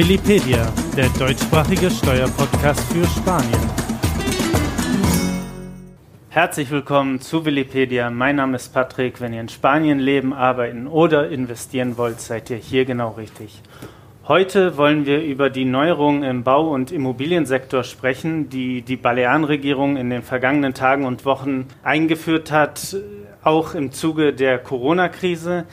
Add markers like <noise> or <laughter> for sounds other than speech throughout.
Willipedia, der deutschsprachige Steuerpodcast für Spanien. Herzlich willkommen zu Willipedia. Mein Name ist Patrick. Wenn ihr in Spanien leben, arbeiten oder investieren wollt, seid ihr hier genau richtig. Heute wollen wir über die Neuerungen im Bau- und Immobiliensektor sprechen, die die Balearenregierung in den vergangenen Tagen und Wochen eingeführt hat, auch im Zuge der Corona-Krise.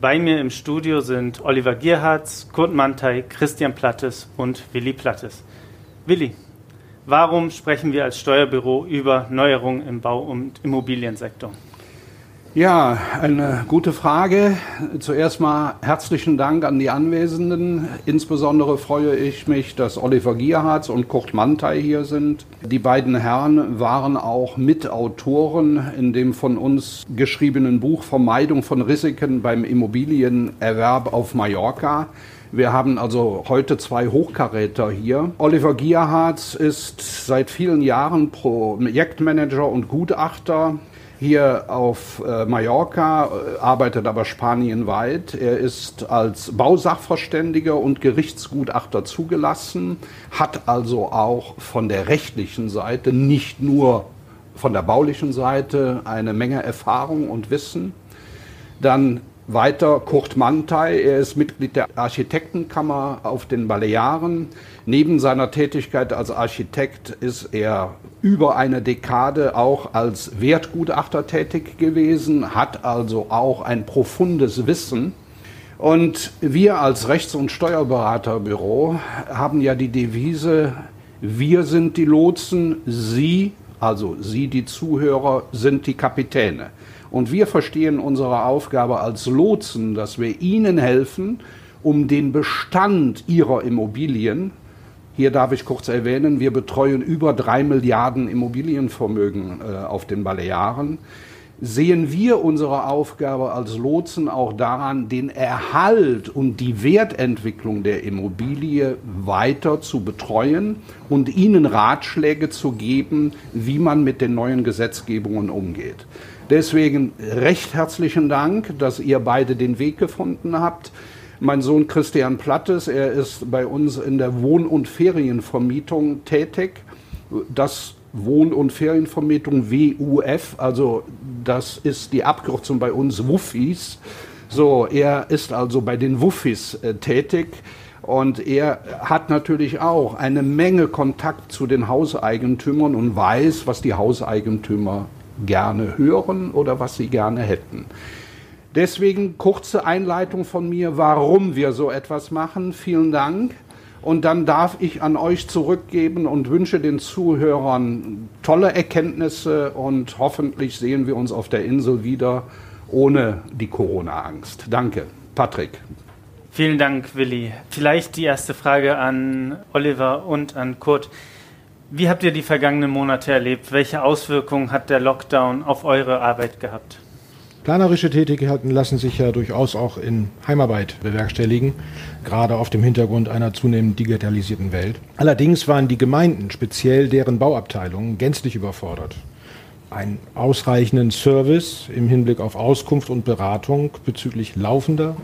Bei mir im Studio sind Oliver Gierhardt, Kurt Mantei, Christian Plattes und Willi Plattes. Willi, warum sprechen wir als Steuerbüro über Neuerungen im Bau- und Immobiliensektor? Ja, eine gute Frage. Zuerst mal herzlichen Dank an die Anwesenden. Insbesondere freue ich mich, dass Oliver Gierhardt und Kurt Mantei hier sind. Die beiden Herren waren auch Mitautoren in dem von uns geschriebenen Buch Vermeidung von Risiken beim Immobilienerwerb auf Mallorca. Wir haben also heute zwei Hochkaräter hier. Oliver Gierhardt ist seit vielen Jahren Projektmanager und Gutachter hier auf äh, Mallorca, äh, arbeitet aber spanienweit. Er ist als Bausachverständiger und Gerichtsgutachter zugelassen, hat also auch von der rechtlichen Seite, nicht nur von der baulichen Seite, eine Menge Erfahrung und Wissen. Dann weiter Kurt Mantei, er ist Mitglied der Architektenkammer auf den Balearen. Neben seiner Tätigkeit als Architekt ist er über eine Dekade auch als Wertgutachter tätig gewesen, hat also auch ein profundes Wissen. Und wir als Rechts- und Steuerberaterbüro haben ja die Devise, wir sind die Lotsen, Sie, also Sie die Zuhörer, sind die Kapitäne. Und wir verstehen unsere Aufgabe als Lotsen, dass wir Ihnen helfen, um den Bestand Ihrer Immobilien, hier darf ich kurz erwähnen, wir betreuen über drei Milliarden Immobilienvermögen äh, auf den Balearen, sehen wir unsere Aufgabe als Lotsen auch daran, den Erhalt und die Wertentwicklung der Immobilie weiter zu betreuen und ihnen Ratschläge zu geben, wie man mit den neuen Gesetzgebungen umgeht. Deswegen recht herzlichen Dank, dass ihr beide den Weg gefunden habt. Mein Sohn Christian Plattes, er ist bei uns in der Wohn- und Ferienvermietung tätig. Das Wohn- und Ferienvermietung WUF, also das ist die Abkürzung bei uns Wuffis. So, er ist also bei den Wuffis äh, tätig. Und er hat natürlich auch eine Menge Kontakt zu den Hauseigentümern und weiß, was die Hauseigentümer gerne hören oder was sie gerne hätten. Deswegen kurze Einleitung von mir, warum wir so etwas machen. Vielen Dank. Und dann darf ich an euch zurückgeben und wünsche den Zuhörern tolle Erkenntnisse und hoffentlich sehen wir uns auf der Insel wieder ohne die Corona-Angst. Danke. Patrick. Vielen Dank, Willi. Vielleicht die erste Frage an Oliver und an Kurt. Wie habt ihr die vergangenen Monate erlebt? Welche Auswirkungen hat der Lockdown auf eure Arbeit gehabt? Planerische Tätigkeiten lassen sich ja durchaus auch in Heimarbeit bewerkstelligen, gerade auf dem Hintergrund einer zunehmend digitalisierten Welt. Allerdings waren die Gemeinden, speziell deren Bauabteilungen, gänzlich überfordert. Einen ausreichenden Service im Hinblick auf Auskunft und Beratung bezüglich laufender,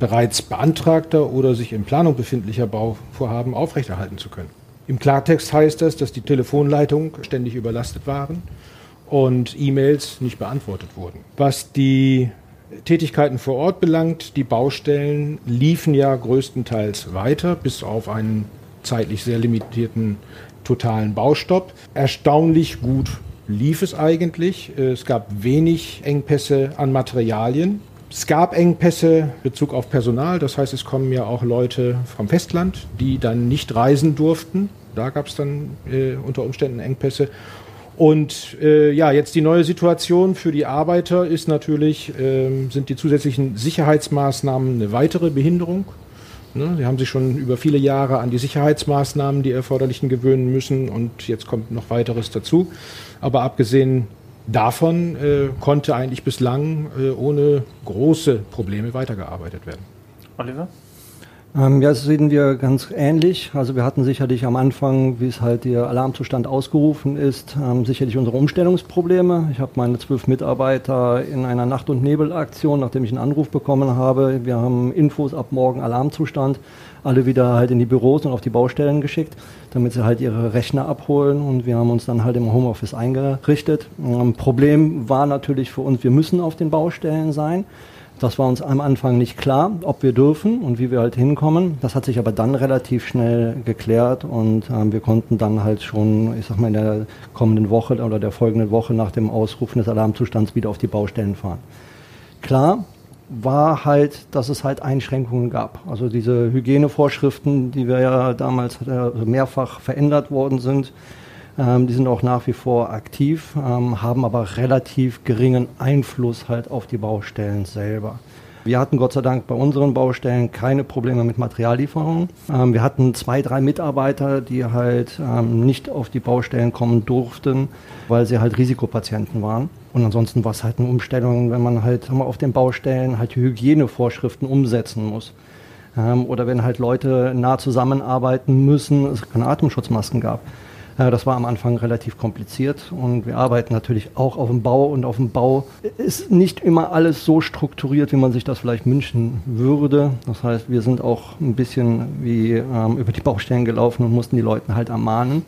bereits beantragter oder sich in Planung befindlicher Bauvorhaben aufrechterhalten zu können. Im Klartext heißt das, dass die Telefonleitungen ständig überlastet waren und E-Mails nicht beantwortet wurden. Was die Tätigkeiten vor Ort belangt, die Baustellen liefen ja größtenteils weiter, bis auf einen zeitlich sehr limitierten totalen Baustopp. Erstaunlich gut lief es eigentlich. Es gab wenig Engpässe an Materialien. Es gab Engpässe in Bezug auf Personal, das heißt, es kommen ja auch Leute vom Festland, die dann nicht reisen durften. Da gab es dann äh, unter Umständen Engpässe. Und äh, ja, jetzt die neue Situation für die Arbeiter ist natürlich, äh, sind die zusätzlichen Sicherheitsmaßnahmen eine weitere Behinderung. Ne? Sie haben sich schon über viele Jahre an die Sicherheitsmaßnahmen, die erforderlichen, gewöhnen müssen und jetzt kommt noch weiteres dazu. Aber abgesehen davon äh, konnte eigentlich bislang äh, ohne große Probleme weitergearbeitet werden. Oliver? Ähm, ja, das sehen wir ganz ähnlich. Also wir hatten sicherlich am Anfang, wie es halt der Alarmzustand ausgerufen ist, ähm, sicherlich unsere Umstellungsprobleme. Ich habe meine zwölf Mitarbeiter in einer Nacht- und Nebelaktion, nachdem ich einen Anruf bekommen habe. Wir haben Infos ab morgen Alarmzustand, alle wieder halt in die Büros und auf die Baustellen geschickt, damit sie halt ihre Rechner abholen und wir haben uns dann halt im Homeoffice eingerichtet. Ähm, Problem war natürlich für uns, wir müssen auf den Baustellen sein. Das war uns am Anfang nicht klar, ob wir dürfen und wie wir halt hinkommen. Das hat sich aber dann relativ schnell geklärt und äh, wir konnten dann halt schon, ich sag mal, in der kommenden Woche oder der folgenden Woche nach dem Ausrufen des Alarmzustands wieder auf die Baustellen fahren. Klar war halt, dass es halt Einschränkungen gab. Also diese Hygienevorschriften, die wir ja damals äh, mehrfach verändert worden sind, ähm, die sind auch nach wie vor aktiv, ähm, haben aber relativ geringen Einfluss halt auf die Baustellen selber. Wir hatten Gott sei Dank bei unseren Baustellen keine Probleme mit Materiallieferungen. Ähm, wir hatten zwei, drei Mitarbeiter, die halt ähm, nicht auf die Baustellen kommen durften, weil sie halt Risikopatienten waren. Und ansonsten war es halt eine Umstellung, wenn man halt auf den Baustellen halt die Hygienevorschriften umsetzen muss. Ähm, oder wenn halt Leute nah zusammenarbeiten müssen, es keine Atemschutzmasken gab. Das war am Anfang relativ kompliziert und wir arbeiten natürlich auch auf dem Bau und auf dem Bau ist nicht immer alles so strukturiert, wie man sich das vielleicht wünschen würde. Das heißt, wir sind auch ein bisschen wie ähm, über die Baustellen gelaufen und mussten die Leute halt ermahnen.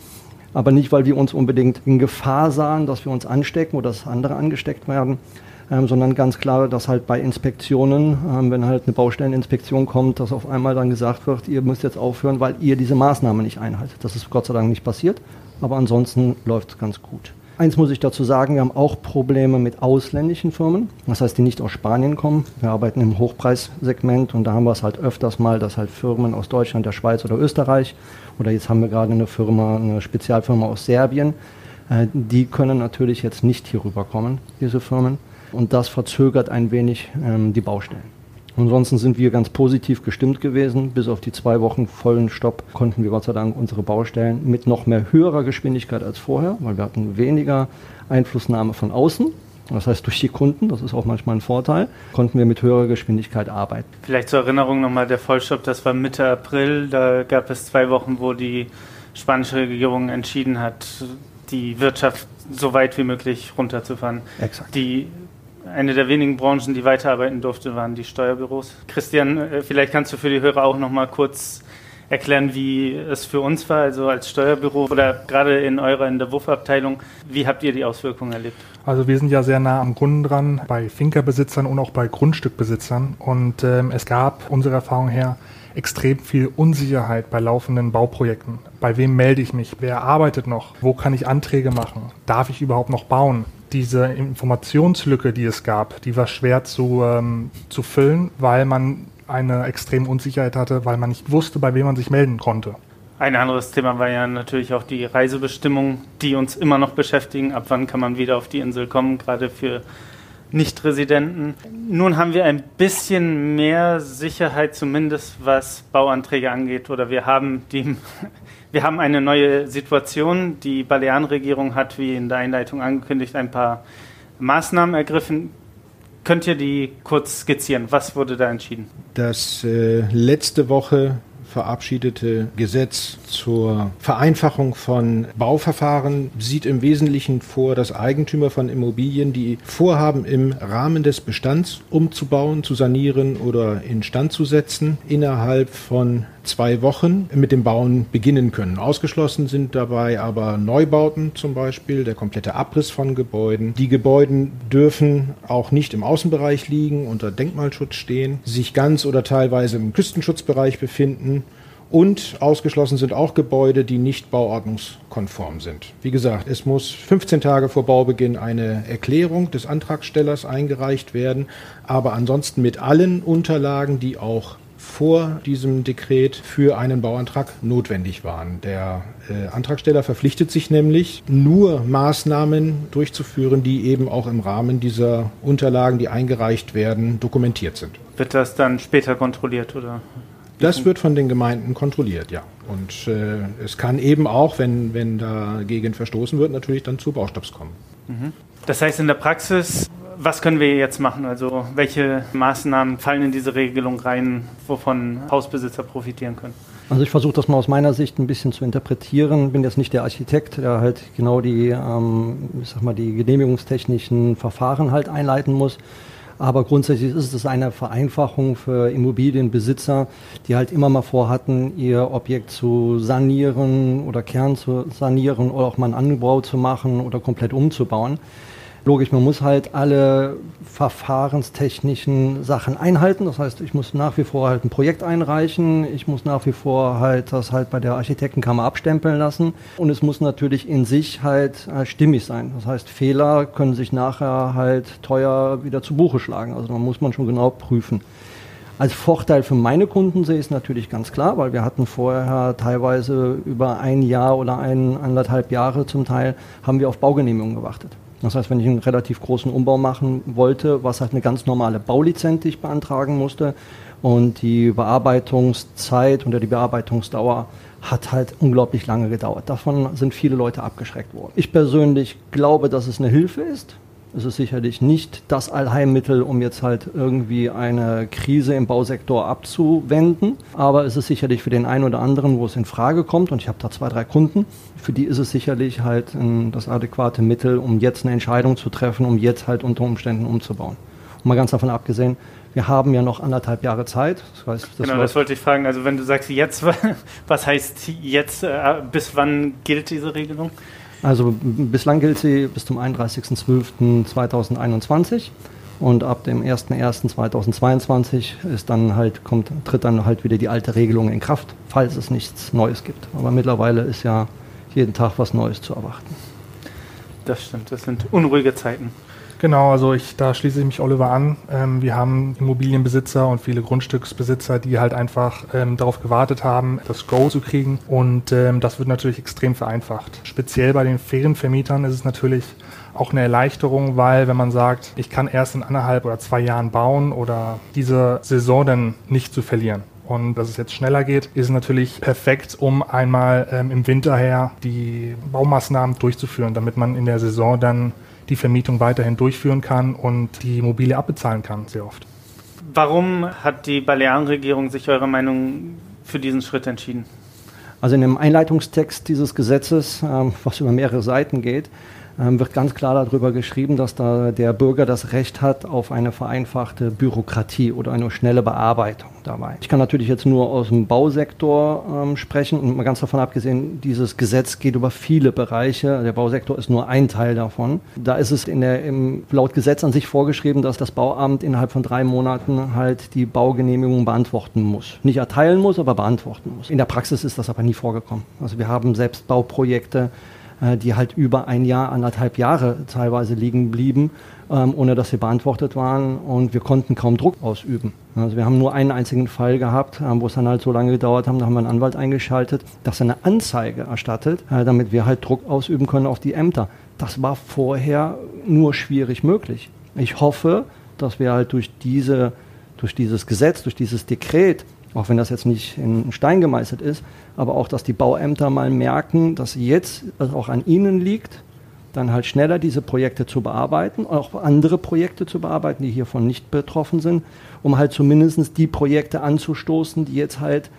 Aber nicht, weil wir uns unbedingt in Gefahr sahen, dass wir uns anstecken oder dass andere angesteckt werden, ähm, sondern ganz klar, dass halt bei Inspektionen, ähm, wenn halt eine Baustelleninspektion kommt, dass auf einmal dann gesagt wird, ihr müsst jetzt aufhören, weil ihr diese Maßnahme nicht einhaltet. Das ist Gott sei Dank nicht passiert aber ansonsten läuft es ganz gut. Eins muss ich dazu sagen, wir haben auch Probleme mit ausländischen Firmen, das heißt, die nicht aus Spanien kommen. Wir arbeiten im Hochpreissegment und da haben wir es halt öfters mal, dass halt Firmen aus Deutschland, der Schweiz oder Österreich oder jetzt haben wir gerade eine Firma, eine Spezialfirma aus Serbien, äh, die können natürlich jetzt nicht hier rüberkommen, diese Firmen. Und das verzögert ein wenig ähm, die Baustellen. Ansonsten sind wir ganz positiv gestimmt gewesen. Bis auf die zwei Wochen vollen Stopp konnten wir Gott sei Dank unsere Baustellen mit noch mehr höherer Geschwindigkeit als vorher, weil wir hatten weniger Einflussnahme von außen. Das heißt, durch die Kunden, das ist auch manchmal ein Vorteil, konnten wir mit höherer Geschwindigkeit arbeiten. Vielleicht zur Erinnerung nochmal, der Vollstopp, das war Mitte April. Da gab es zwei Wochen, wo die spanische Regierung entschieden hat, die Wirtschaft so weit wie möglich runterzufahren. Exakt. Die eine der wenigen Branchen, die weiterarbeiten durfte, waren die Steuerbüros. Christian, äh, vielleicht kannst du für die Hörer auch noch mal kurz erklären, wie es für uns war, also als Steuerbüro oder gerade in eurer, in der WUF-Abteilung. Wie habt ihr die Auswirkungen erlebt? Also wir sind ja sehr nah am Kunden dran, bei Finkerbesitzern und auch bei Grundstückbesitzern. Und ähm, es gab unserer Erfahrung her extrem viel Unsicherheit bei laufenden Bauprojekten. Bei wem melde ich mich? Wer arbeitet noch? Wo kann ich Anträge machen? Darf ich überhaupt noch bauen? Diese Informationslücke, die es gab, die war schwer zu, ähm, zu füllen, weil man eine extreme Unsicherheit hatte, weil man nicht wusste, bei wem man sich melden konnte. Ein anderes Thema war ja natürlich auch die Reisebestimmungen, die uns immer noch beschäftigen. Ab wann kann man wieder auf die Insel kommen, gerade für Nichtresidenten. Nun haben wir ein bisschen mehr Sicherheit, zumindest was Bauanträge angeht, oder wir haben die wir haben eine neue Situation. Die Balearenregierung hat, wie in der Einleitung angekündigt, ein paar Maßnahmen ergriffen. Könnt ihr die kurz skizzieren? Was wurde da entschieden? Das äh, letzte Woche verabschiedete Gesetz zur Vereinfachung von Bauverfahren sieht im Wesentlichen vor, dass Eigentümer von Immobilien, die vorhaben, im Rahmen des Bestands umzubauen, zu sanieren oder instand zu setzen, innerhalb von zwei Wochen mit dem Bauen beginnen können. Ausgeschlossen sind dabei aber Neubauten zum Beispiel, der komplette Abriss von Gebäuden. Die Gebäuden dürfen auch nicht im Außenbereich liegen, unter Denkmalschutz stehen, sich ganz oder teilweise im Küstenschutzbereich befinden und ausgeschlossen sind auch Gebäude, die nicht bauordnungskonform sind. Wie gesagt, es muss 15 Tage vor Baubeginn eine Erklärung des Antragstellers eingereicht werden, aber ansonsten mit allen Unterlagen, die auch vor diesem Dekret für einen Bauantrag notwendig waren. Der äh, Antragsteller verpflichtet sich nämlich, nur Maßnahmen durchzuführen, die eben auch im Rahmen dieser Unterlagen, die eingereicht werden, dokumentiert sind. Wird das dann später kontrolliert oder? Das wird von den Gemeinden kontrolliert, ja. Und äh, es kann eben auch, wenn, wenn dagegen verstoßen wird, natürlich dann zu Baustopps kommen. Mhm. Das heißt, in der Praxis Was können wir jetzt machen? Also welche Maßnahmen fallen in diese Regelung rein, wovon Hausbesitzer profitieren können? Also ich versuche das mal aus meiner Sicht ein bisschen zu interpretieren. Bin jetzt nicht der Architekt, der halt genau die, ähm, ich sag mal, die genehmigungstechnischen Verfahren halt einleiten muss. Aber grundsätzlich ist es eine Vereinfachung für Immobilienbesitzer, die halt immer mal vorhatten, ihr Objekt zu sanieren oder Kern zu sanieren oder auch mal einen Anbau zu machen oder komplett umzubauen. Logisch, man muss halt alle verfahrenstechnischen Sachen einhalten. Das heißt, ich muss nach wie vor halt ein Projekt einreichen. Ich muss nach wie vor halt das halt bei der Architektenkammer abstempeln lassen. Und es muss natürlich in sich halt äh, stimmig sein. Das heißt, Fehler können sich nachher halt teuer wieder zu Buche schlagen. Also da muss man schon genau prüfen. Als Vorteil für meine Kunden sehe ich es natürlich ganz klar, weil wir hatten vorher teilweise über ein Jahr oder ein, anderthalb Jahre zum Teil haben wir auf Baugenehmigungen gewartet. Das heißt, wenn ich einen relativ großen Umbau machen wollte, was halt eine ganz normale Baulizenz, die ich beantragen musste, und die Bearbeitungszeit oder die Bearbeitungsdauer hat halt unglaublich lange gedauert. Davon sind viele Leute abgeschreckt worden. Ich persönlich glaube, dass es eine Hilfe ist, es ist sicherlich nicht das Allheilmittel, um jetzt halt irgendwie eine Krise im Bausektor abzuwenden. Aber es ist sicherlich für den einen oder anderen, wo es in Frage kommt, und ich habe da zwei, drei Kunden, für die ist es sicherlich halt ein, das adäquate Mittel, um jetzt eine Entscheidung zu treffen, um jetzt halt unter Umständen umzubauen. Und mal ganz davon abgesehen, wir haben ja noch anderthalb Jahre Zeit. Das heißt, das genau, das wollte ich fragen. Also wenn du sagst jetzt, <laughs> was heißt jetzt, äh, bis wann gilt diese Regelung? Also bislang gilt sie bis zum 31.12.2021 und ab dem 01.01.2022 ist dann halt, kommt, tritt dann halt wieder die alte Regelung in Kraft, falls es nichts Neues gibt. Aber mittlerweile ist ja jeden Tag was Neues zu erwarten. Das stimmt, das sind unruhige Zeiten. Genau, also ich, da schließe ich mich Oliver an. Ähm, wir haben Immobilienbesitzer und viele Grundstücksbesitzer, die halt einfach ähm, darauf gewartet haben, das Go zu kriegen. Und ähm, das wird natürlich extrem vereinfacht. Speziell bei den Ferienvermietern ist es natürlich auch eine Erleichterung, weil wenn man sagt, ich kann erst in anderthalb oder zwei Jahren bauen oder diese Saison dann nicht zu verlieren. Und dass es jetzt schneller geht, ist natürlich perfekt, um einmal ähm, im Winter her die Baumaßnahmen durchzuführen, damit man in der Saison dann die Vermietung weiterhin durchführen kann und die Immobilie abbezahlen kann, sehr oft. Warum hat die Balearenregierung sich eurer Meinung für diesen Schritt entschieden? Also in dem Einleitungstext dieses Gesetzes, ähm, was über mehrere Seiten geht, wird ganz klar darüber geschrieben, dass da der Bürger das Recht hat auf eine vereinfachte Bürokratie oder eine schnelle Bearbeitung dabei. Ich kann natürlich jetzt nur aus dem Bausektor ähm, sprechen und mal ganz davon abgesehen, dieses Gesetz geht über viele Bereiche. Der Bausektor ist nur ein Teil davon. Da ist es in der, im, laut Gesetz an sich vorgeschrieben, dass das Bauamt innerhalb von drei Monaten halt die Baugenehmigung beantworten muss. Nicht erteilen muss, aber beantworten muss. In der Praxis ist das aber nie vorgekommen. Also wir haben selbst Bauprojekte, äh, die halt über ein Jahr, anderthalb Jahre teilweise liegen blieben, ähm, ohne dass sie beantwortet waren und wir konnten kaum Druck ausüben. Also wir haben nur einen einzigen Fall gehabt, äh, wo es dann halt so lange gedauert hat, da haben wir einen Anwalt eingeschaltet, dass er eine Anzeige erstattet, äh, damit wir halt Druck ausüben können auf die Ämter. Das war vorher nur schwierig möglich. Ich hoffe, dass wir halt durch diese durch dieses Gesetz, durch dieses Dekret auch wenn das jetzt nicht in Stein gemeißelt ist, aber auch, dass die Bauämter mal merken, dass jetzt es auch an ihnen liegt, dann halt schneller diese Projekte zu bearbeiten, auch andere Projekte zu bearbeiten, die hiervon nicht betroffen sind, um halt zumindest die Projekte anzustoßen, die jetzt halt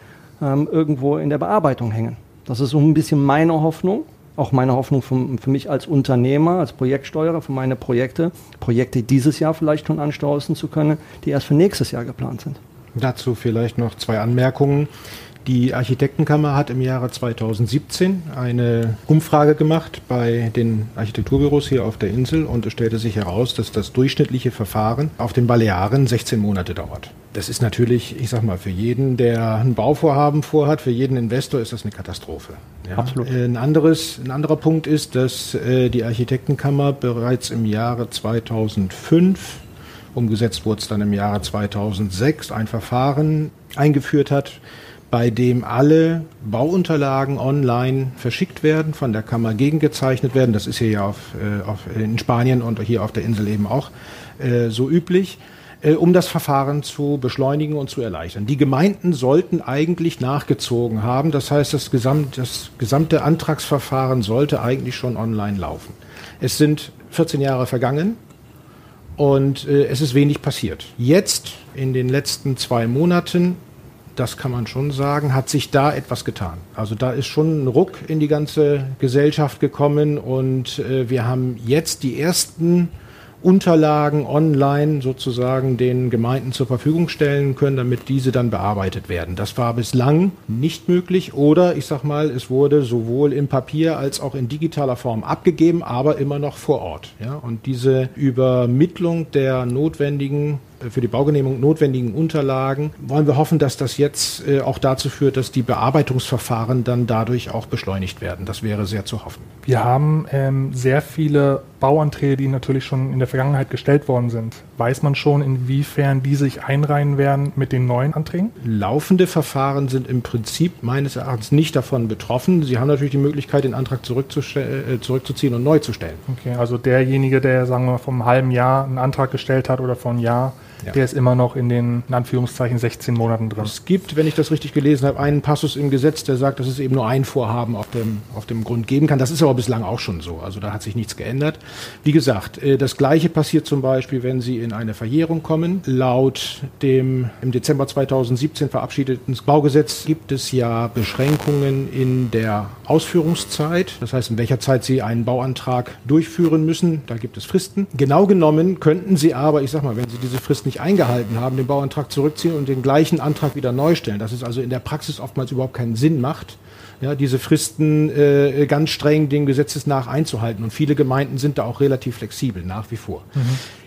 ähm, irgendwo in der Bearbeitung hängen. Das ist so ein bisschen meine Hoffnung, auch meine Hoffnung für, für mich als Unternehmer, als Projektsteuerer für meine Projekte, Projekte dieses Jahr vielleicht schon anstoßen zu können, die erst für nächstes Jahr geplant sind. Dazu vielleicht noch zwei Anmerkungen. Die Architektenkammer hat im Jahre 2017 eine Umfrage gemacht bei den Architekturbüros hier auf der Insel und es stellte sich heraus, dass das durchschnittliche Verfahren auf den Balearen 16 Monate dauert. Das ist natürlich, ich sag mal, für jeden, der ein Bauvorhaben vorhat, für jeden Investor ist das eine Katastrophe. Ja. Absolut. Ein, anderes, ein anderer Punkt ist, dass äh, die Architektenkammer bereits im Jahre 2005 Umgesetzt wurde es dann im Jahre 2006, ein Verfahren eingeführt hat, bei dem alle Bauunterlagen online verschickt werden, von der Kammer gegengezeichnet werden. Das ist hier ja auf, äh, auf, in Spanien und hier auf der Insel eben auch äh, so üblich, äh, um das Verfahren zu beschleunigen und zu erleichtern. Die Gemeinden sollten eigentlich nachgezogen haben. Das heißt, das, Gesamt, das gesamte Antragsverfahren sollte eigentlich schon online laufen. Es sind 14 Jahre vergangen. Und äh, es ist wenig passiert. Jetzt, in den letzten zwei Monaten, das kann man schon sagen, hat sich da etwas getan. Also da ist schon ein Ruck in die ganze Gesellschaft gekommen und äh, wir haben jetzt die ersten Unterlagen online sozusagen den Gemeinden zur Verfügung stellen können, damit diese dann bearbeitet werden. Das war bislang nicht möglich oder ich sag mal, es wurde sowohl im Papier als auch in digitaler Form abgegeben, aber immer noch vor Ort. Ja? Und diese Übermittlung der notwendigen für die Baugenehmigung notwendigen Unterlagen, wollen wir hoffen, dass das jetzt äh, auch dazu führt, dass die Bearbeitungsverfahren dann dadurch auch beschleunigt werden. Das wäre sehr zu hoffen. Wir haben ähm, sehr viele Bauanträge, die natürlich schon in der Vergangenheit gestellt worden sind. Weiß man schon, inwiefern die sich einreihen werden mit den neuen Anträgen? Laufende Verfahren sind im Prinzip meines Erachtens nicht davon betroffen. Sie haben natürlich die Möglichkeit, den Antrag äh, zurückzuziehen und neu zu stellen. Okay, also derjenige, der, sagen wir mal, vom halben Jahr einen Antrag gestellt hat oder vor einem Jahr, ja. Der ist immer noch in den, in Anführungszeichen, 16 Monaten drin. Es gibt, wenn ich das richtig gelesen habe, einen Passus im Gesetz, der sagt, dass es eben nur ein Vorhaben auf dem, auf dem Grund geben kann. Das ist aber bislang auch schon so. Also da hat sich nichts geändert. Wie gesagt, äh, das Gleiche passiert zum Beispiel, wenn Sie in eine Verjährung kommen. Laut dem im Dezember 2017 verabschiedeten Baugesetz gibt es ja Beschränkungen in der Ausführungszeit. Das heißt, in welcher Zeit Sie einen Bauantrag durchführen müssen. Da gibt es Fristen. Genau genommen könnten Sie aber, ich sag mal, wenn Sie diese Fristen nicht eingehalten haben, den Bauantrag zurückziehen und den gleichen Antrag wieder neu stellen. Dass es also in der Praxis oftmals überhaupt keinen Sinn macht, ja, diese Fristen äh, ganz streng dem Gesetzes nach einzuhalten. Und viele Gemeinden sind da auch relativ flexibel, nach wie vor. Mhm.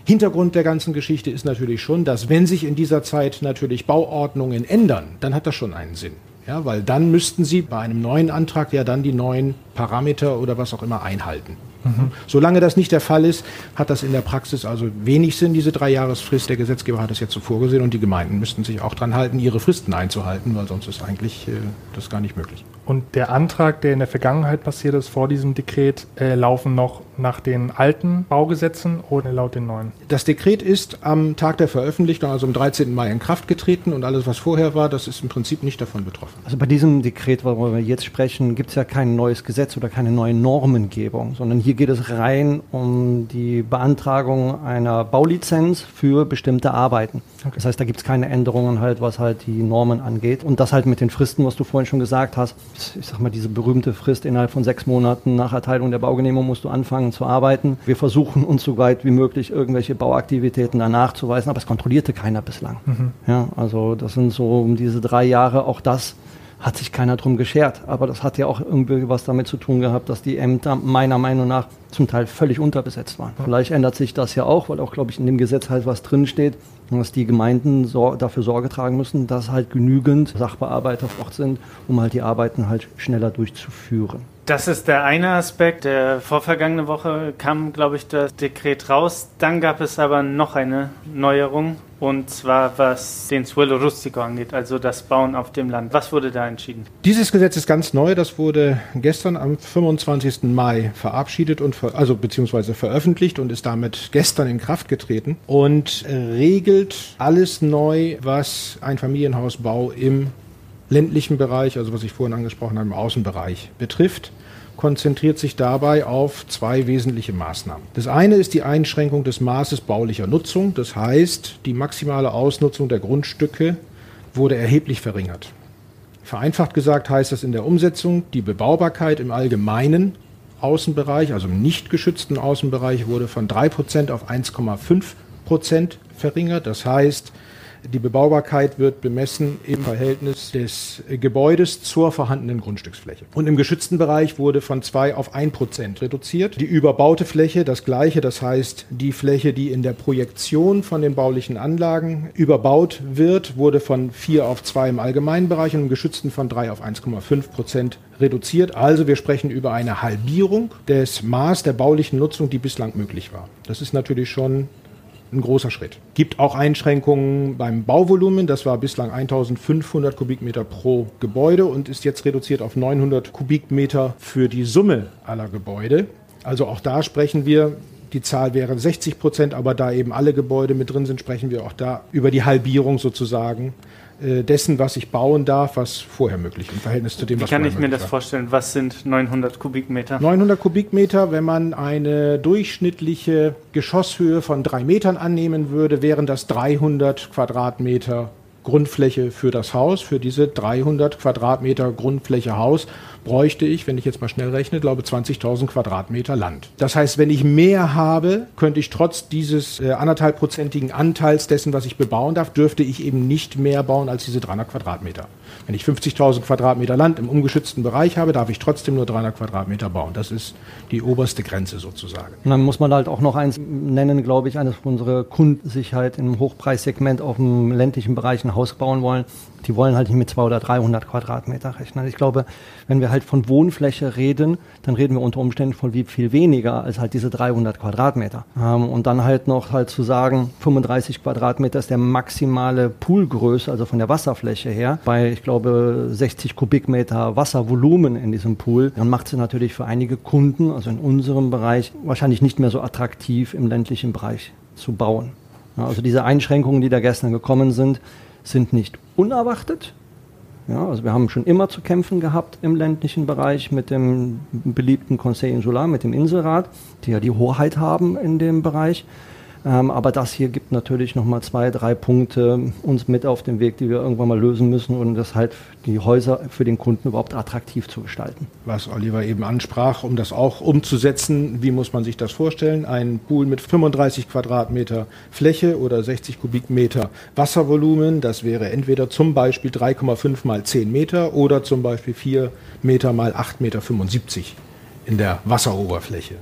Hintergrund der ganzen Geschichte ist natürlich schon, dass wenn sich in dieser Zeit natürlich Bauordnungen ändern, dann hat das schon einen Sinn. Ja, weil dann müssten Sie bei einem neuen Antrag ja dann die neuen Parameter oder was auch immer einhalten. Mhm. Solange das nicht der Fall ist, hat das in der Praxis also wenig Sinn, diese Dreijahresfrist. Der Gesetzgeber hat das jetzt so vorgesehen und die Gemeinden müssten sich auch dran halten, ihre Fristen einzuhalten, weil sonst ist eigentlich äh, das gar nicht möglich. Und der Antrag, der in der Vergangenheit passiert ist, vor diesem Dekret, äh, laufen noch nach den alten Baugesetzen oder laut den neuen? Das Dekret ist am Tag der Veröffentlichung, also am 13. Mai in Kraft getreten und alles, was vorher war, das ist im Prinzip nicht davon betroffen. Also bei diesem Dekret, worüber wir jetzt sprechen, gibt es ja kein neues Gesetz oder keine neue Normengebung, sondern hier geht es rein um die Beantragung einer Baulizenz für bestimmte Arbeiten. Okay. Das heißt, da gibt es keine Änderungen halt, was halt die Normen angeht. Und das halt mit den Fristen, was du vorhin schon gesagt hast. Ich sag mal, diese berühmte Frist innerhalb von sechs Monaten nach Erteilung der Baugenehmigung musst du anfangen zu arbeiten. Wir versuchen uns so weit wie möglich irgendwelche Bauaktivitäten danach zu weisen, aber es kontrollierte keiner bislang. Mhm. Ja, also das sind so um diese drei Jahre auch das, hat sich keiner drum geschert. Aber das hat ja auch irgendwie was damit zu tun gehabt, dass die Ämter meiner Meinung nach zum Teil völlig unterbesetzt waren. Vielleicht ändert sich das ja auch, weil auch, glaube ich, in dem Gesetz halt was drinsteht, dass die Gemeinden so, dafür Sorge tragen müssen, dass halt genügend Sachbearbeiter vor Ort sind, um halt die Arbeiten halt schneller durchzuführen. Das ist der eine Aspekt. Der vorvergangene Woche kam, glaube ich, das Dekret raus. Dann gab es aber noch eine Neuerung und zwar was den Suelo Rustico angeht, also das Bauen auf dem Land. Was wurde da entschieden? Dieses Gesetz ist ganz neu. Das wurde gestern am 25. Mai verabschiedet und ver also beziehungsweise veröffentlicht und ist damit gestern in Kraft getreten und regelt alles neu, was ein Familienhausbau im ländlichen Bereich, also was ich vorhin angesprochen habe, im Außenbereich betrifft, konzentriert sich dabei auf zwei wesentliche Maßnahmen. Das eine ist die Einschränkung des Maßes baulicher Nutzung, das heißt, die maximale Ausnutzung der Grundstücke wurde erheblich verringert. Vereinfacht gesagt heißt das in der Umsetzung, die Bebaubarkeit im allgemeinen Außenbereich, also im nicht geschützten Außenbereich, wurde von 3% auf 1,5% verringert. Das heißt, die Bebaubarkeit wird bemessen im Verhältnis des Gebäudes zur vorhandenen Grundstücksfläche. Und im geschützten Bereich wurde von 2 auf 1 Prozent reduziert. Die überbaute Fläche, das gleiche, das heißt die Fläche, die in der Projektion von den baulichen Anlagen überbaut wird, wurde von 4 auf 2 im allgemeinen Bereich und im geschützten von 3 auf 1,5 Prozent reduziert. Also wir sprechen über eine Halbierung des Maß der baulichen Nutzung, die bislang möglich war. Das ist natürlich schon ein großer Schritt. Gibt auch Einschränkungen beim Bauvolumen. Das war bislang 1500 Kubikmeter pro Gebäude und ist jetzt reduziert auf 900 Kubikmeter für die Summe aller Gebäude. Also auch da sprechen wir, die Zahl wäre 60 Prozent, aber da eben alle Gebäude mit drin sind, sprechen wir auch da über die Halbierung sozusagen dessen, was ich bauen darf, was vorher möglich im Verhältnis zu dem, Wie was kann ich mir das war. vorstellen? Was sind 900 Kubikmeter? 900 Kubikmeter, wenn man eine durchschnittliche Geschosshöhe von drei Metern annehmen würde, wären das 300 Quadratmeter Grundfläche für das Haus. Für diese 300 Quadratmeter Grundfläche Haus bräuchte ich, wenn ich jetzt mal schnell rechne, glaube 20.000 Quadratmeter Land. Das heißt, wenn ich mehr habe, könnte ich trotz dieses äh, anderthalbprozentigen Anteils dessen, was ich bebauen darf, dürfte ich eben nicht mehr bauen als diese 300 Quadratmeter. Wenn ich 50.000 Quadratmeter Land im ungeschützten Bereich habe, darf ich trotzdem nur 300 Quadratmeter bauen. Das ist die oberste Grenze sozusagen. Und dann muss man halt auch noch eins nennen, glaube ich, eines unserer Kunden sich halt im Hochpreissegment auf dem ländlichen Bereich ein Haus bauen wollen. Die wollen halt nicht mit 200 oder 300 Quadratmeter rechnen. Ich glaube, wenn wir halt von Wohnfläche reden, dann reden wir unter Umständen von wie viel weniger als halt diese 300 Quadratmeter. Ähm, und dann halt noch halt zu sagen, 35 Quadratmeter ist der maximale Poolgröße, also von der Wasserfläche her, bei, ich glaube, 60 Kubikmeter Wasservolumen in diesem Pool, dann macht es natürlich für einige Kunden, also in unserem Bereich, wahrscheinlich nicht mehr so attraktiv im ländlichen Bereich zu bauen. Also diese Einschränkungen, die da gestern gekommen sind, sind nicht unerwartet. Ja, also wir haben schon immer zu kämpfen gehabt im ländlichen Bereich mit dem beliebten Conseil Insular, mit dem Inselrat, die ja die Hoheit haben in dem Bereich. Ähm, aber das hier gibt natürlich nochmal zwei, drei Punkte uns mit auf den Weg, die wir irgendwann mal lösen müssen, um das halt die Häuser für den Kunden überhaupt attraktiv zu gestalten. Was Oliver eben ansprach, um das auch umzusetzen, wie muss man sich das vorstellen? Ein Pool mit 35 Quadratmeter Fläche oder 60 Kubikmeter Wasservolumen, das wäre entweder zum Beispiel 3,5 mal 10 Meter oder zum Beispiel 4 Meter mal 8,75 Meter in der Wasseroberfläche.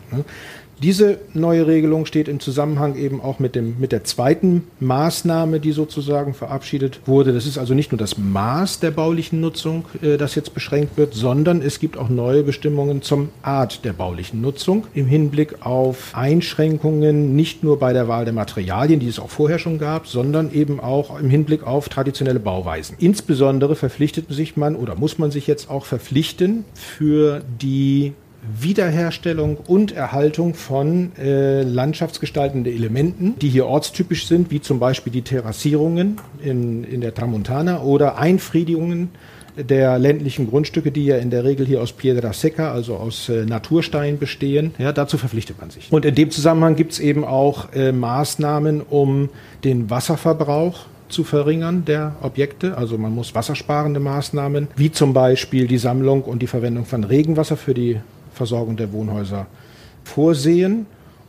Diese neue Regelung steht im Zusammenhang eben auch mit, dem, mit der zweiten Maßnahme, die sozusagen verabschiedet wurde. Das ist also nicht nur das Maß der baulichen Nutzung, äh, das jetzt beschränkt wird, sondern es gibt auch neue Bestimmungen zum Art der baulichen Nutzung im Hinblick auf Einschränkungen nicht nur bei der Wahl der Materialien, die es auch vorher schon gab, sondern eben auch im Hinblick auf traditionelle Bauweisen. Insbesondere verpflichtet sich man oder muss man sich jetzt auch verpflichten für die Wiederherstellung und Erhaltung von äh, landschaftsgestaltenden Elementen, die hier ortstypisch sind, wie zum Beispiel die Terrassierungen in, in der Tramontana oder Einfriedungen der ländlichen Grundstücke, die ja in der Regel hier aus Piedra Seca, also aus äh, Naturstein bestehen. Ja, dazu verpflichtet man sich. Und in dem Zusammenhang gibt es eben auch äh, Maßnahmen, um den Wasserverbrauch zu verringern der Objekte. Also man muss wassersparende Maßnahmen, wie zum Beispiel die Sammlung und die Verwendung von Regenwasser für die Versorgung der Wohnhäuser vorsehen.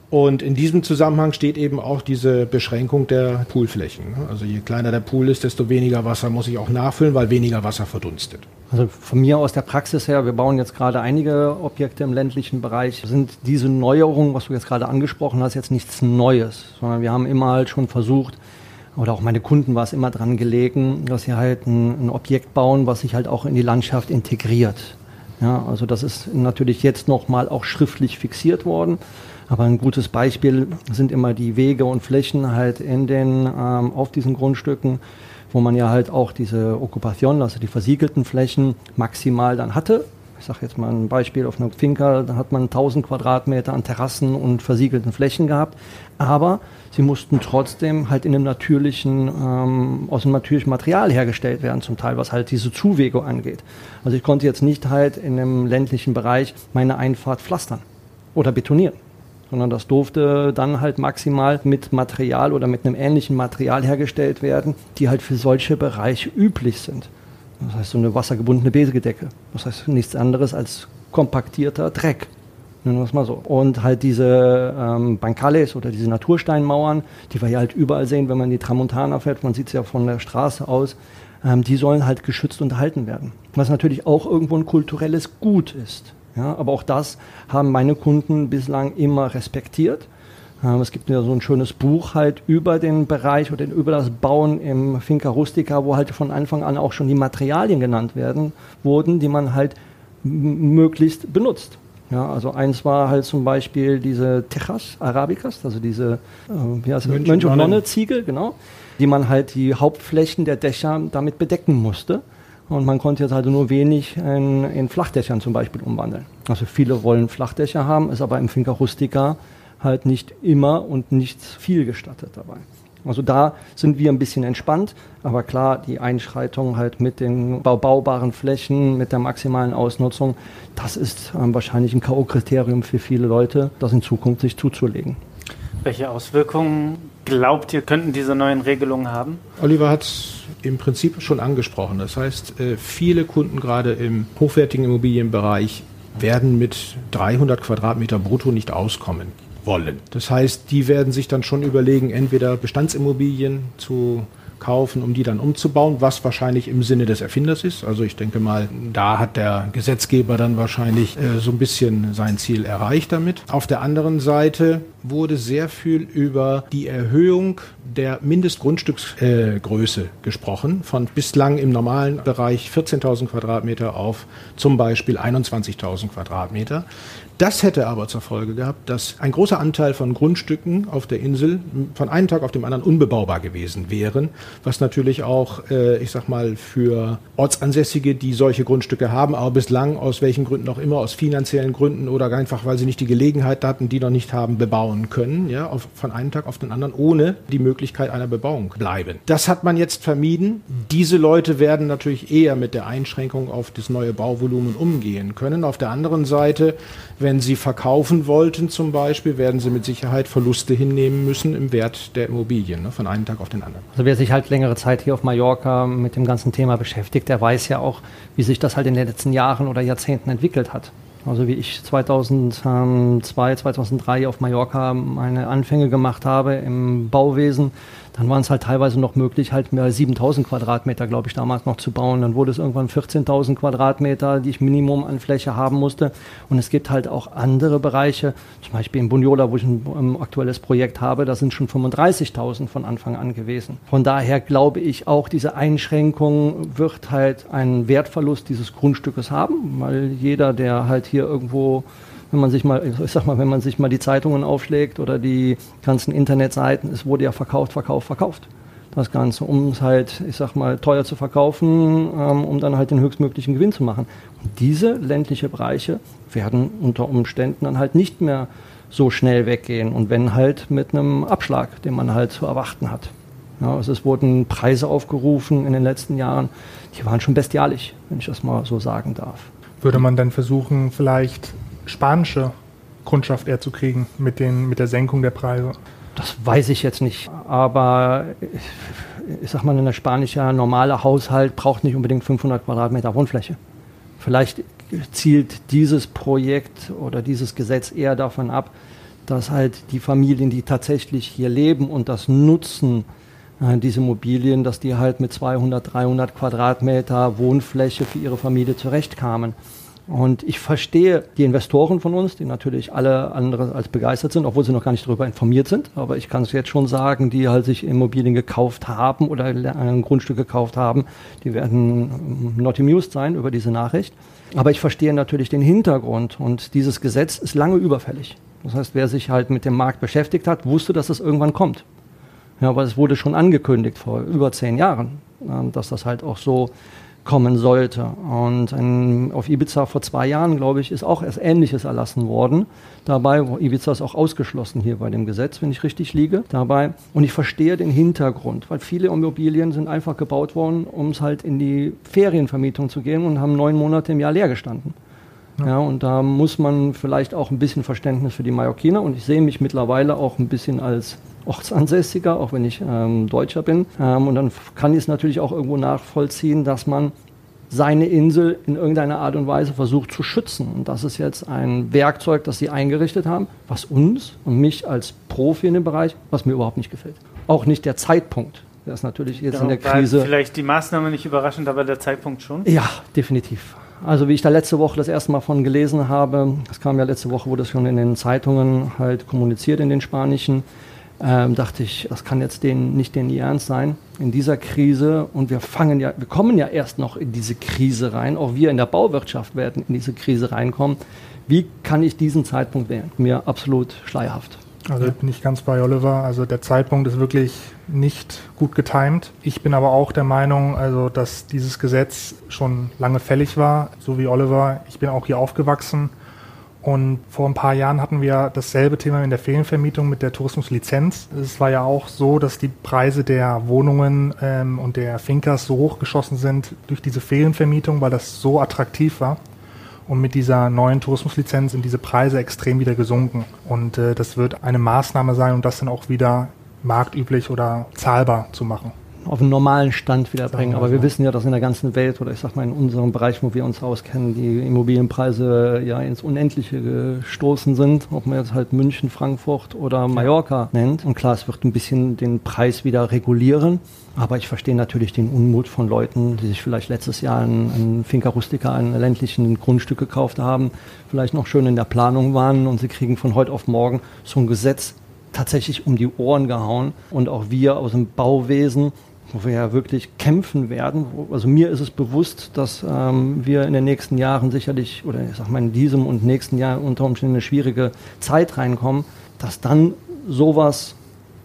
Und in diesem Zusammenhang steht eben auch diese Beschränkung der Poolflächen. Also je kleiner der Pool ist, desto weniger Wasser muss ich auch nachfüllen, weil weniger Wasser verdunstet. Also von mir aus der Praxis her, wir bauen jetzt gerade einige Objekte im ländlichen Bereich, sind diese Neuerungen, was du jetzt gerade angesprochen hast, jetzt nichts Neues, sondern wir haben immer halt schon versucht, oder auch meine Kunden war es immer dran gelegen, dass sie halt ein, ein Objekt bauen, was sich halt auch in die Landschaft integriert. Ja, also das ist natürlich jetzt nochmal auch schriftlich fixiert worden. Aber ein gutes Beispiel sind immer die Wege und Flächen halt in den, ähm, auf diesen Grundstücken, wo man ja halt auch diese Okkupation, also die versiegelten Flächen maximal dann hatte. Ich sage jetzt mal ein Beispiel auf einer Finca, da hat man 1000 Quadratmeter an Terrassen und versiegelten Flächen gehabt. Aber sie mussten trotzdem halt in einem natürlichen, ähm, aus einem natürlichen Material hergestellt werden, zum Teil, was halt diese Zuwege angeht. Also ich konnte jetzt nicht halt in einem ländlichen Bereich meine Einfahrt pflastern oder betonieren sondern das durfte dann halt maximal mit Material oder mit einem ähnlichen Material hergestellt werden, die halt für solche Bereiche üblich sind. Das heißt so eine wassergebundene Betegedecke. Das heißt nichts anderes als kompaktierter Dreck. Nennen wir es mal so. Und halt diese ähm, Bancales oder diese Natursteinmauern, die wir ja halt überall sehen, wenn man in die Tramontana fährt, man sieht es ja von der Straße aus, ähm, die sollen halt geschützt und erhalten werden. Was natürlich auch irgendwo ein kulturelles Gut ist. Ja, aber auch das haben meine Kunden bislang immer respektiert. Es gibt ja so ein schönes Buch halt über den Bereich oder über das Bauen im Finca Rustica, wo halt von Anfang an auch schon die Materialien genannt werden wurden, die man halt möglichst benutzt. Ja, also eins war halt zum Beispiel diese Tejas Arabicas, also diese äh, wie heißt Mönch, Mönch und Nonne Ziegel, genau, die man halt die Hauptflächen der Dächer damit bedecken musste. Und man konnte jetzt also nur wenig in, in Flachdächern zum Beispiel umwandeln. Also viele wollen Flachdächer haben, ist aber im Finca Rustica halt nicht immer und nicht viel gestattet dabei. Also da sind wir ein bisschen entspannt, aber klar, die Einschreitung halt mit den baubaren Flächen, mit der maximalen Ausnutzung, das ist ähm, wahrscheinlich ein K.O.-Kriterium für viele Leute, das in Zukunft sich zuzulegen. Welche Auswirkungen glaubt ihr, könnten diese neuen Regelungen haben? Oliver hat es im Prinzip schon angesprochen. Das heißt, äh, viele Kunden gerade im hochwertigen Immobilienbereich werden mit 300 Quadratmeter brutto nicht auskommen wollen. Das heißt, die werden sich dann schon überlegen, entweder Bestandsimmobilien zu kaufen, um die dann umzubauen, was wahrscheinlich im Sinne des Erfinders ist. Also ich denke mal, da hat der Gesetzgeber dann wahrscheinlich äh, so ein bisschen sein Ziel erreicht damit. Auf der anderen Seite wurde sehr viel über die Erhöhung der Mindestgrundstücksgröße äh, gesprochen, von bislang im normalen Bereich 14.000 Quadratmeter auf zum Beispiel 21.000 Quadratmeter. Das hätte aber zur Folge gehabt, dass ein großer Anteil von Grundstücken auf der Insel von einem Tag auf den anderen unbebaubar gewesen wären, was natürlich auch, äh, ich sag mal, für Ortsansässige, die solche Grundstücke haben, aber bislang aus welchen Gründen auch immer, aus finanziellen Gründen oder einfach, weil sie nicht die Gelegenheit hatten, die noch nicht haben, bebauen können, ja, von einem Tag auf den anderen, ohne die Möglichkeit einer Bebauung bleiben. Das hat man jetzt vermieden. Diese Leute werden natürlich eher mit der Einschränkung auf das neue Bauvolumen umgehen können. Auf der anderen Seite wenn Sie verkaufen wollten zum Beispiel, werden Sie mit Sicherheit Verluste hinnehmen müssen im Wert der Immobilien, ne, von einem Tag auf den anderen. Also wer sich halt längere Zeit hier auf Mallorca mit dem ganzen Thema beschäftigt, der weiß ja auch, wie sich das halt in den letzten Jahren oder Jahrzehnten entwickelt hat. Also wie ich 2002, 2003 auf Mallorca meine Anfänge gemacht habe im Bauwesen, dann waren es halt teilweise noch möglich, halt mehr als 7000 Quadratmeter, glaube ich, damals noch zu bauen. Dann wurde es irgendwann 14.000 Quadratmeter, die ich Minimum an Fläche haben musste. Und es gibt halt auch andere Bereiche, zum Beispiel in Bunyola, wo ich ein, ein aktuelles Projekt habe, da sind schon 35.000 von Anfang an gewesen. Von daher glaube ich auch, diese Einschränkung wird halt einen Wertverlust dieses Grundstückes haben, weil jeder, der halt hier irgendwo wenn man sich mal, ich sag mal, wenn man sich mal die Zeitungen aufschlägt oder die ganzen Internetseiten, es wurde ja verkauft, verkauft, verkauft. Das Ganze, um es halt, ich sag mal, teuer zu verkaufen, ähm, um dann halt den höchstmöglichen Gewinn zu machen. Und diese ländliche Bereiche werden unter Umständen dann halt nicht mehr so schnell weggehen und wenn halt mit einem Abschlag, den man halt zu erwarten hat. Ja, also es wurden Preise aufgerufen in den letzten Jahren, die waren schon bestialisch, wenn ich das mal so sagen darf. Würde man dann versuchen, vielleicht spanische Kundschaft eher zu kriegen mit, den, mit der Senkung der Preise? Das weiß ich jetzt nicht. Aber ich sag mal, ein spanischer normaler Haushalt braucht nicht unbedingt 500 Quadratmeter Wohnfläche. Vielleicht zielt dieses Projekt oder dieses Gesetz eher davon ab, dass halt die Familien, die tatsächlich hier leben und das nutzen, äh, diese Immobilien, dass die halt mit 200, 300 Quadratmeter Wohnfläche für ihre Familie zurechtkamen. Und ich verstehe die Investoren von uns, die natürlich alle andere als begeistert sind, obwohl sie noch gar nicht darüber informiert sind. Aber ich kann es jetzt schon sagen, die halt sich Immobilien gekauft haben oder ein Grundstück gekauft haben, die werden not amused sein über diese Nachricht. Aber ich verstehe natürlich den Hintergrund und dieses Gesetz ist lange überfällig. Das heißt, wer sich halt mit dem Markt beschäftigt hat, wusste, dass es irgendwann kommt. Ja, aber es wurde schon angekündigt vor über zehn Jahren, dass das halt auch so kommen sollte. Und ein, auf Ibiza vor zwei Jahren, glaube ich, ist auch erst Ähnliches erlassen worden. Dabei, Ibiza ist auch ausgeschlossen hier bei dem Gesetz, wenn ich richtig liege. Dabei. Und ich verstehe den Hintergrund, weil viele Immobilien sind einfach gebaut worden, um es halt in die Ferienvermietung zu gehen und haben neun Monate im Jahr leer gestanden. Ja. ja. und da muss man vielleicht auch ein bisschen Verständnis für die Mallorquiner und ich sehe mich mittlerweile auch ein bisschen als Ortsansässiger, auch wenn ich ähm, Deutscher bin. Ähm, und dann kann ich es natürlich auch irgendwo nachvollziehen, dass man seine Insel in irgendeiner Art und Weise versucht zu schützen. Und das ist jetzt ein Werkzeug, das sie eingerichtet haben, was uns und mich als Profi in dem Bereich, was mir überhaupt nicht gefällt. Auch nicht der Zeitpunkt. Der ist natürlich jetzt ja, in der Krise. Vielleicht die Maßnahme nicht überraschend, aber der Zeitpunkt schon? Ja, definitiv. Also wie ich da letzte Woche das erste Mal von gelesen habe, das kam ja letzte Woche, wurde es schon in den Zeitungen halt kommuniziert, in den spanischen, ähm, dachte ich, das kann jetzt den, nicht den ernst sein in dieser Krise. Und wir fangen ja, wir kommen ja erst noch in diese Krise rein. Auch wir in der Bauwirtschaft werden in diese Krise reinkommen. Wie kann ich diesen Zeitpunkt wählen? Mir absolut schleierhaft. Also bin ich ganz bei Oliver. Also der Zeitpunkt ist wirklich nicht gut getimt. Ich bin aber auch der Meinung, also dass dieses Gesetz schon lange fällig war, so wie Oliver. Ich bin auch hier aufgewachsen Und vor ein paar Jahren hatten wir dasselbe Thema in der Ferienvermietung mit der Tourismuslizenz. Es war ja auch so, dass die Preise der Wohnungen ähm, und der Finkers so hochgeschossen sind durch diese Ferienvermietung, weil das so attraktiv war. Und mit dieser neuen Tourismuslizenz sind diese Preise extrem wieder gesunken. Und äh, das wird eine Maßnahme sein, um das dann auch wieder marktüblich oder zahlbar zu machen auf einen normalen Stand wieder bringen. Aber wir wissen ja, dass in der ganzen Welt oder ich sag mal in unserem Bereich, wo wir uns auskennen, die Immobilienpreise ja ins Unendliche gestoßen sind, ob man jetzt halt München, Frankfurt oder Mallorca nennt. Und klar, es wird ein bisschen den Preis wieder regulieren. Aber ich verstehe natürlich den Unmut von Leuten, die sich vielleicht letztes Jahr ein, ein Finca Rustica, ein ländlichen Grundstück gekauft haben, vielleicht noch schön in der Planung waren und sie kriegen von heute auf morgen so ein Gesetz tatsächlich um die Ohren gehauen. Und auch wir aus dem Bauwesen wo wir ja wirklich kämpfen werden. Also mir ist es bewusst, dass ähm, wir in den nächsten Jahren sicherlich, oder ich sag mal in diesem und nächsten Jahr unter Umständen eine schwierige Zeit reinkommen, dass dann sowas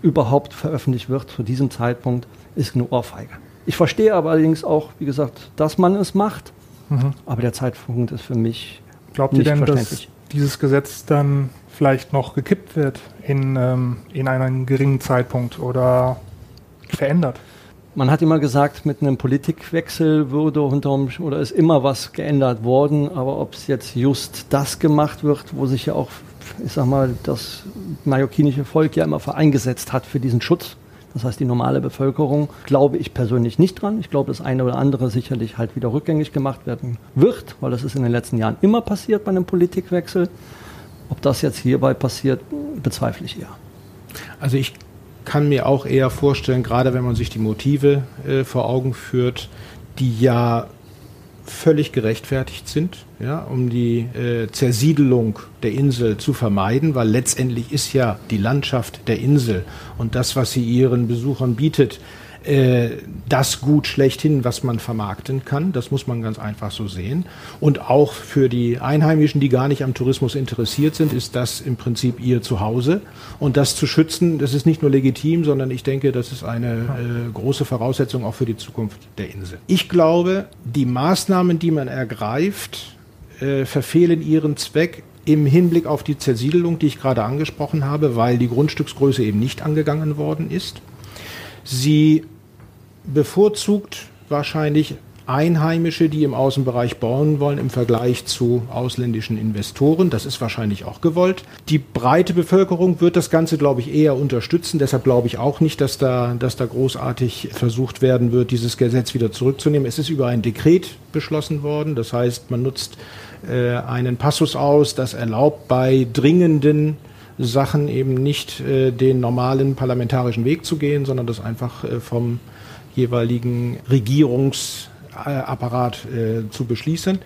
überhaupt veröffentlicht wird zu diesem Zeitpunkt, ist eine Ohrfeige. Ich verstehe aber allerdings auch, wie gesagt, dass man es macht, mhm. aber der Zeitpunkt ist für mich Glaubt nicht ihr denn, dass dieses Gesetz dann vielleicht noch gekippt wird in, ähm, in einem geringen Zeitpunkt oder verändert? Man hat immer gesagt, mit einem Politikwechsel würde unterm, oder ist immer was geändert worden, aber ob es jetzt just das gemacht wird, wo sich ja auch, ich sag mal, das mallorquinische Volk ja immer vereingesetzt hat für diesen Schutz, das heißt die normale Bevölkerung, glaube ich persönlich nicht dran. Ich glaube, das eine oder andere sicherlich halt wieder rückgängig gemacht werden wird, weil das ist in den letzten Jahren immer passiert bei einem Politikwechsel. Ob das jetzt hierbei passiert, bezweifle ich eher. Also ich kann mir auch eher vorstellen, gerade wenn man sich die Motive äh, vor Augen führt, die ja völlig gerechtfertigt sind, ja, um die äh, Zersiedelung der Insel zu vermeiden, weil letztendlich ist ja die Landschaft der Insel und das, was sie ihren Besuchern bietet, äh, das Gut schlechthin, was man vermarkten kann. Das muss man ganz einfach so sehen. Und auch für die Einheimischen, die gar nicht am Tourismus interessiert sind, ist das im Prinzip ihr Zuhause. Und das zu schützen, das ist nicht nur legitim, sondern ich denke, das ist eine äh, große Voraussetzung auch für die Zukunft der Insel. Ich glaube, die Maßnahmen, die man ergreift, äh, verfehlen ihren Zweck im Hinblick auf die Zersiedelung, die ich gerade angesprochen habe, weil die Grundstücksgröße eben nicht angegangen worden ist. Sie bevorzugt wahrscheinlich Einheimische, die im Außenbereich bauen wollen, im Vergleich zu ausländischen Investoren. Das ist wahrscheinlich auch gewollt. Die breite Bevölkerung wird das Ganze, glaube ich, eher unterstützen. Deshalb glaube ich auch nicht, dass da, dass da großartig versucht werden wird, dieses Gesetz wieder zurückzunehmen. Es ist über ein Dekret beschlossen worden. Das heißt, man nutzt äh, einen Passus aus, das erlaubt bei dringenden Sachen eben nicht äh, den normalen parlamentarischen Weg zu gehen, sondern das einfach äh, vom jeweiligen Regierungsapparat äh, zu beschließen.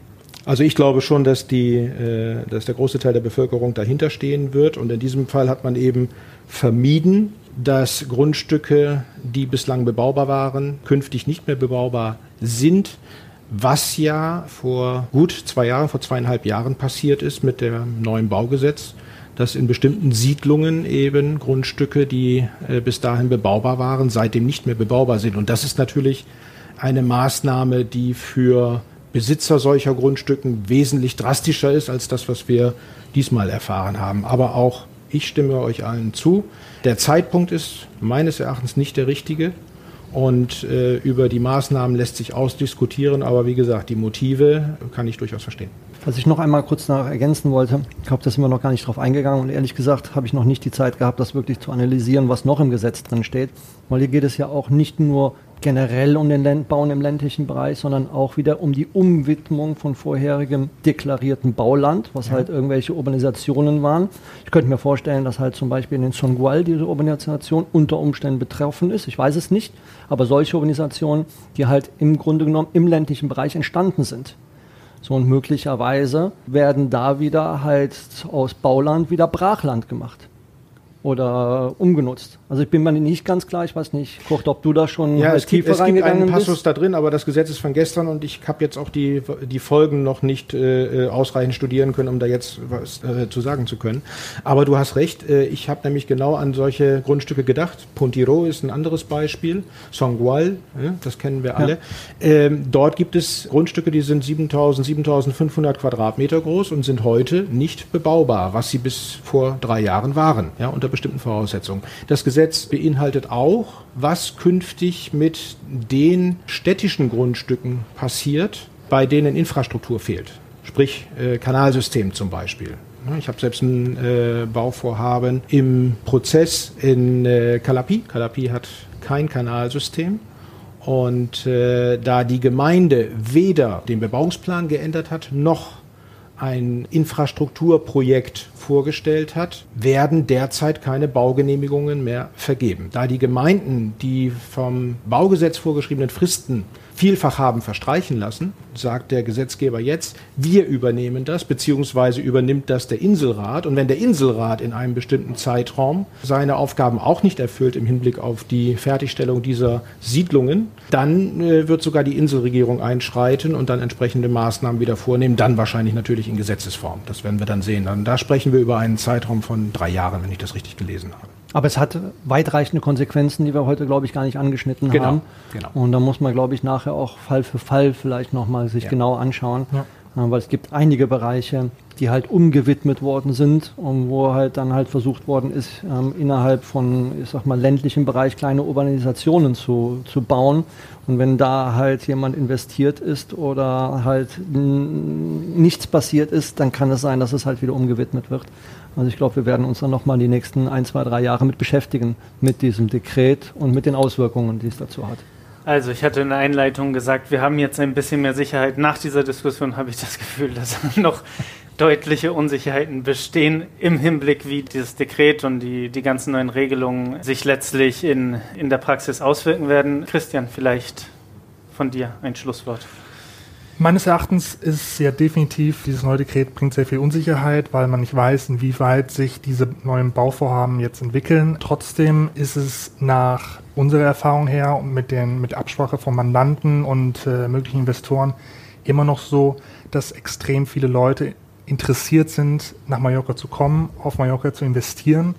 Also ich glaube schon, dass, die, äh, dass der große Teil der Bevölkerung dahinter stehen wird. Und in diesem Fall hat man eben vermieden, dass Grundstücke, die bislang bebaubar waren, künftig nicht mehr bebaubar sind, was ja vor gut zwei Jahren, vor zweieinhalb Jahren passiert ist mit dem neuen Baugesetz dass in bestimmten Siedlungen eben Grundstücke, die äh, bis dahin bebaubar waren, seitdem nicht mehr bebaubar sind. Und das ist natürlich eine Maßnahme, die für Besitzer solcher Grundstücken wesentlich drastischer ist als das, was wir diesmal erfahren haben. Aber auch ich stimme euch allen zu. Der Zeitpunkt ist meines Erachtens nicht der richtige. Und äh, über die Maßnahmen lässt sich ausdiskutieren, aber wie gesagt, die Motive kann ich durchaus verstehen. Was ich noch einmal kurz nach ergänzen wollte, ich glaube, da sind wir noch gar nicht drauf eingegangen und ehrlich gesagt habe ich noch nicht die Zeit gehabt, das wirklich zu analysieren, was noch im Gesetz drin steht. Weil hier geht es ja auch nicht nur generell um den Land Bauen im ländlichen Bereich, sondern auch wieder um die Umwidmung von vorherigem deklarierten Bauland, was ja. halt irgendwelche Urbanisationen waren. Ich könnte mir vorstellen, dass halt zum Beispiel in den Songual diese Urbanisation unter Umständen betroffen ist. Ich weiß es nicht, aber solche Urbanisationen, die halt im Grunde genommen im ländlichen Bereich entstanden sind. So und möglicherweise werden da wieder halt aus Bauland wieder Brachland gemacht. Oder umgenutzt. Also ich bin mir nicht ganz klar, ich weiß nicht, Kurt, ob du da schon ja, es tiefer gibt, es gibt einen Passus bist. da drin, aber das Gesetz ist von gestern und ich habe jetzt auch die, die Folgen noch nicht äh, ausreichend studieren können, um da jetzt was äh, zu sagen zu können. Aber du hast recht, äh, ich habe nämlich genau an solche Grundstücke gedacht. Pontiro ist ein anderes Beispiel, Songual, das kennen wir alle. Ja. Ähm, dort gibt es Grundstücke, die sind 7000, 7500 Quadratmeter groß und sind heute nicht bebaubar, was sie bis vor drei Jahren waren, ja, unter bestimmten Voraussetzungen. Das Gesetz beinhaltet auch, was künftig mit den städtischen Grundstücken passiert, bei denen Infrastruktur fehlt. Sprich äh, Kanalsystem zum Beispiel. Ich habe selbst ein äh, Bauvorhaben im Prozess in äh, Calapi. Calapi hat kein Kanalsystem. Und äh, da die Gemeinde weder den Bebauungsplan geändert hat, noch ein Infrastrukturprojekt vorgestellt hat, werden derzeit keine Baugenehmigungen mehr vergeben. Da die Gemeinden die vom Baugesetz vorgeschriebenen Fristen vielfach haben verstreichen lassen, sagt der Gesetzgeber jetzt, wir übernehmen das, beziehungsweise übernimmt das der Inselrat. Und wenn der Inselrat in einem bestimmten Zeitraum seine Aufgaben auch nicht erfüllt im Hinblick auf die Fertigstellung dieser Siedlungen, dann äh, wird sogar die Inselregierung einschreiten und dann entsprechende Maßnahmen wieder vornehmen, dann wahrscheinlich natürlich in Gesetzesform. Das werden wir dann sehen. Dann, da sprechen wir über einen Zeitraum von drei Jahren, wenn ich das richtig gelesen habe. Aber es hat weitreichende Konsequenzen, die wir heute, glaube ich, gar nicht angeschnitten genau, haben. Genau. Und da muss man, glaube ich, nachher auch Fall für Fall vielleicht nochmal sich ja. genau anschauen. Ja. Weil es gibt einige Bereiche, die halt umgewidmet worden sind und wo halt dann halt versucht worden ist, ähm, innerhalb von, ich sag mal, ländlichem Bereich kleine Urbanisationen zu, zu bauen. Und wenn da halt jemand investiert ist oder halt nichts passiert ist, dann kann es sein, dass es halt wieder umgewidmet wird. Also ich glaube, wir werden uns dann nochmal die nächsten ein, zwei, drei Jahre mit beschäftigen, mit diesem Dekret und mit den Auswirkungen, die es dazu hat. Also ich hatte in der Einleitung gesagt, wir haben jetzt ein bisschen mehr Sicherheit. Nach dieser Diskussion habe ich das Gefühl, dass <laughs> noch deutliche Unsicherheiten bestehen im Hinblick, wie dieses Dekret und die, die ganzen neuen Regelungen sich letztlich in, in der Praxis auswirken werden. Christian, vielleicht von dir ein Schlusswort. Meines Erachtens ist ja definitiv, dieses neue Dekret bringt sehr viel Unsicherheit, weil man nicht weiß, inwieweit sich diese neuen Bauvorhaben jetzt entwickeln. Trotzdem ist es nach unserer Erfahrung her und mit, den, mit Absprache von Mandanten und äh, möglichen Investoren immer noch so, dass extrem viele Leute interessiert sind, nach Mallorca zu kommen, auf Mallorca zu investieren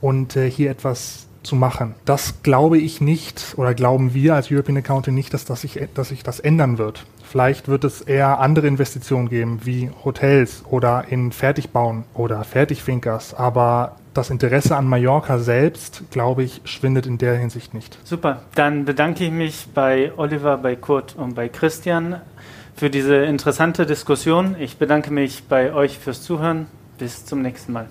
und äh, hier etwas zu machen. Das glaube ich nicht oder glauben wir als European Accounting nicht, dass, das sich, dass sich das ändern wird. Vielleicht wird es eher andere Investitionen geben, wie Hotels oder in Fertigbauen oder Fertigfinkers. Aber das Interesse an Mallorca selbst, glaube ich, schwindet in der Hinsicht nicht. Super. Dann bedanke ich mich bei Oliver, bei Kurt und bei Christian für diese interessante Diskussion. Ich bedanke mich bei euch fürs Zuhören. Bis zum nächsten Mal.